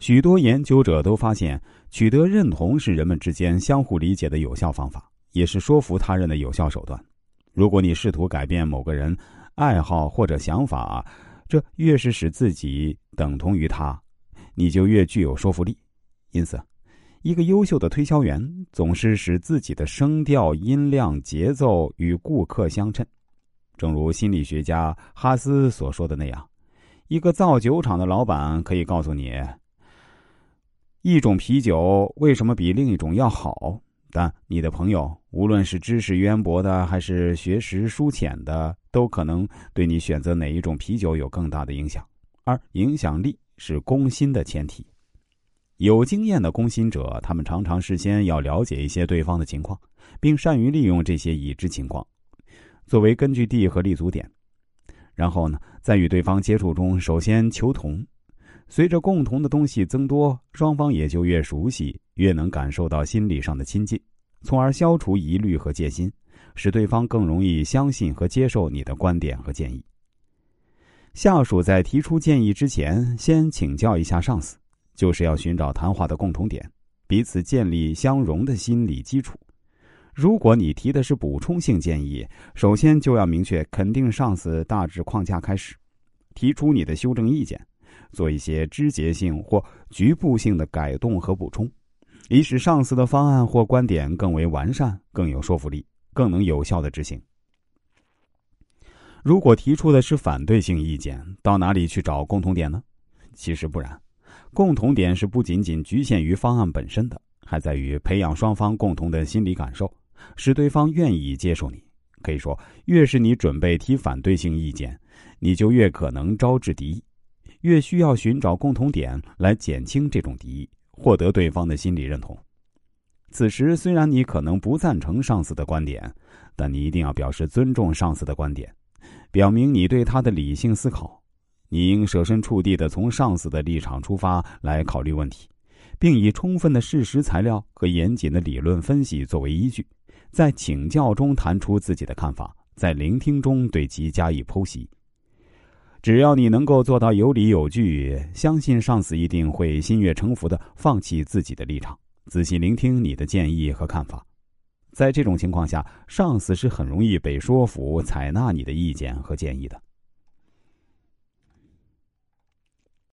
许多研究者都发现，取得认同是人们之间相互理解的有效方法，也是说服他人的有效手段。如果你试图改变某个人爱好或者想法，这越是使自己等同于他，你就越具有说服力。因此，一个优秀的推销员总是使自己的声调、音量、节奏与顾客相称。正如心理学家哈斯所说的那样，一个造酒厂的老板可以告诉你，一种啤酒为什么比另一种要好。但你的朋友，无论是知识渊博的还是学识疏浅的，都可能对你选择哪一种啤酒有更大的影响。而影响力是攻心的前提。有经验的攻心者，他们常常事先要了解一些对方的情况，并善于利用这些已知情况作为根据地和立足点。然后呢，在与对方接触中，首先求同。随着共同的东西增多，双方也就越熟悉，越能感受到心理上的亲近，从而消除疑虑和戒心，使对方更容易相信和接受你的观点和建议。下属在提出建议之前，先请教一下上司。就是要寻找谈话的共同点，彼此建立相容的心理基础。如果你提的是补充性建议，首先就要明确肯定上司大致框架开始，提出你的修正意见，做一些枝节性或局部性的改动和补充，以使上司的方案或观点更为完善、更有说服力、更能有效的执行。如果提出的是反对性意见，到哪里去找共同点呢？其实不然。共同点是不仅仅局限于方案本身的，还在于培养双方共同的心理感受，使对方愿意接受你。可以说，越是你准备提反对性意见，你就越可能招致敌意，越需要寻找共同点来减轻这种敌意，获得对方的心理认同。此时，虽然你可能不赞成上司的观点，但你一定要表示尊重上司的观点，表明你对他的理性思考。你应设身处地的从上司的立场出发来考虑问题，并以充分的事实材料和严谨的理论分析作为依据，在请教中谈出自己的看法，在聆听中对其加以剖析。只要你能够做到有理有据，相信上司一定会心悦诚服的放弃自己的立场，仔细聆听你的建议和看法。在这种情况下，上司是很容易被说服采纳你的意见和建议的。